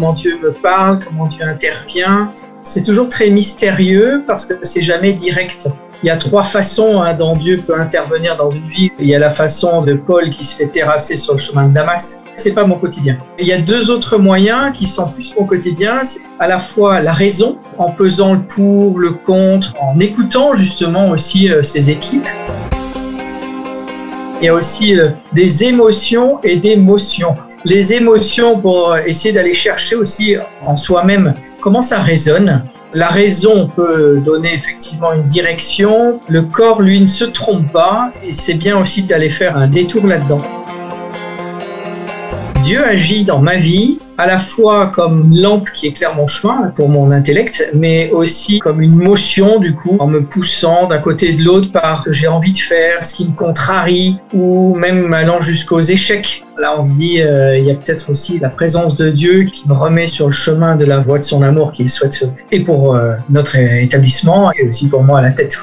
comment Dieu me parle, comment Dieu intervient. C'est toujours très mystérieux parce que c'est jamais direct. Il y a trois façons hein, dont Dieu peut intervenir dans une vie. Il y a la façon de Paul qui se fait terrasser sur le chemin de Damas. C'est pas mon quotidien. Il y a deux autres moyens qui sont plus mon quotidien. C'est à la fois la raison, en pesant le pour, le contre, en écoutant justement aussi euh, ses équipes. Il y a aussi euh, des émotions et des motions. Les émotions pour essayer d'aller chercher aussi en soi-même comment ça résonne la raison peut donner effectivement une direction, le corps, lui, ne se trompe pas, et c'est bien aussi d'aller faire un détour là-dedans. Dieu agit dans ma vie à la fois comme lampe qui éclaire mon chemin pour mon intellect, mais aussi comme une motion du coup, en me poussant d'un côté et de l'autre par ce que j'ai envie de faire, ce qui me contrarie, ou même allant jusqu'aux échecs. Là, on se dit, euh, il y a peut-être aussi la présence de Dieu qui me remet sur le chemin de la voie de son amour qu'il souhaite, et pour euh, notre établissement, et aussi pour moi à la tête.